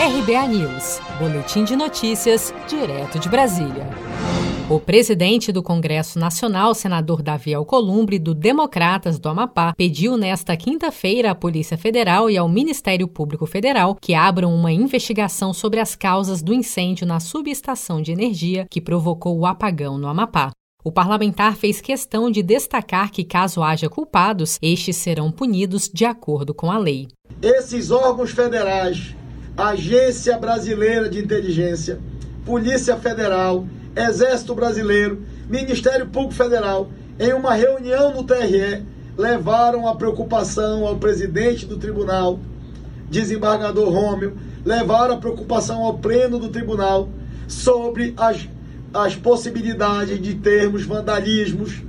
RBA News, Boletim de Notícias, direto de Brasília. O presidente do Congresso Nacional, senador Davi Alcolumbre, do Democratas do Amapá, pediu nesta quinta-feira à Polícia Federal e ao Ministério Público Federal que abram uma investigação sobre as causas do incêndio na subestação de energia que provocou o apagão no Amapá. O parlamentar fez questão de destacar que, caso haja culpados, estes serão punidos de acordo com a lei. Esses órgãos federais, Agência Brasileira de Inteligência, Polícia Federal, Exército Brasileiro, Ministério Público Federal, em uma reunião no TRE, levaram a preocupação ao presidente do tribunal, desembargador Rômio, levaram a preocupação ao pleno do tribunal sobre as as possibilidades de termos vandalismos,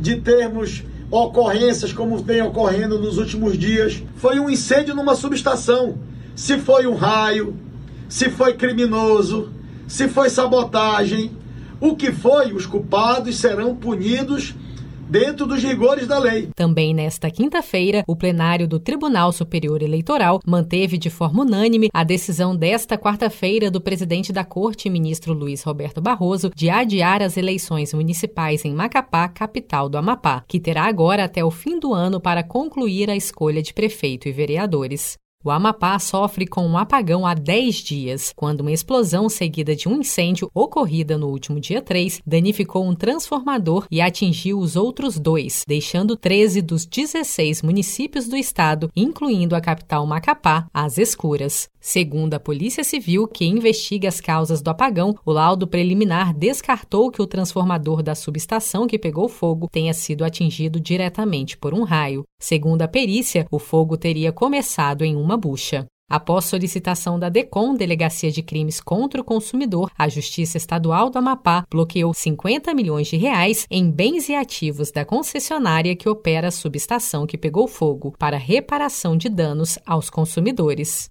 de termos ocorrências como vem ocorrendo nos últimos dias. Foi um incêndio numa subestação. Se foi um raio, se foi criminoso, se foi sabotagem, o que foi, os culpados serão punidos dentro dos rigores da lei. Também nesta quinta-feira, o plenário do Tribunal Superior Eleitoral manteve de forma unânime a decisão desta quarta-feira do presidente da Corte, ministro Luiz Roberto Barroso, de adiar as eleições municipais em Macapá, capital do Amapá, que terá agora até o fim do ano para concluir a escolha de prefeito e vereadores. O Amapá sofre com um apagão há 10 dias, quando uma explosão seguida de um incêndio ocorrida no último dia 3 danificou um transformador e atingiu os outros dois, deixando 13 dos 16 municípios do estado, incluindo a capital Macapá, às escuras. Segundo a Polícia Civil, que investiga as causas do apagão, o laudo preliminar descartou que o transformador da subestação que pegou fogo tenha sido atingido diretamente por um raio. Segundo a perícia, o fogo teria começado em uma bucha. Após solicitação da DECOM, Delegacia de Crimes contra o Consumidor, a Justiça Estadual do Amapá bloqueou 50 milhões de reais em bens e ativos da concessionária que opera a subestação que pegou fogo para reparação de danos aos consumidores.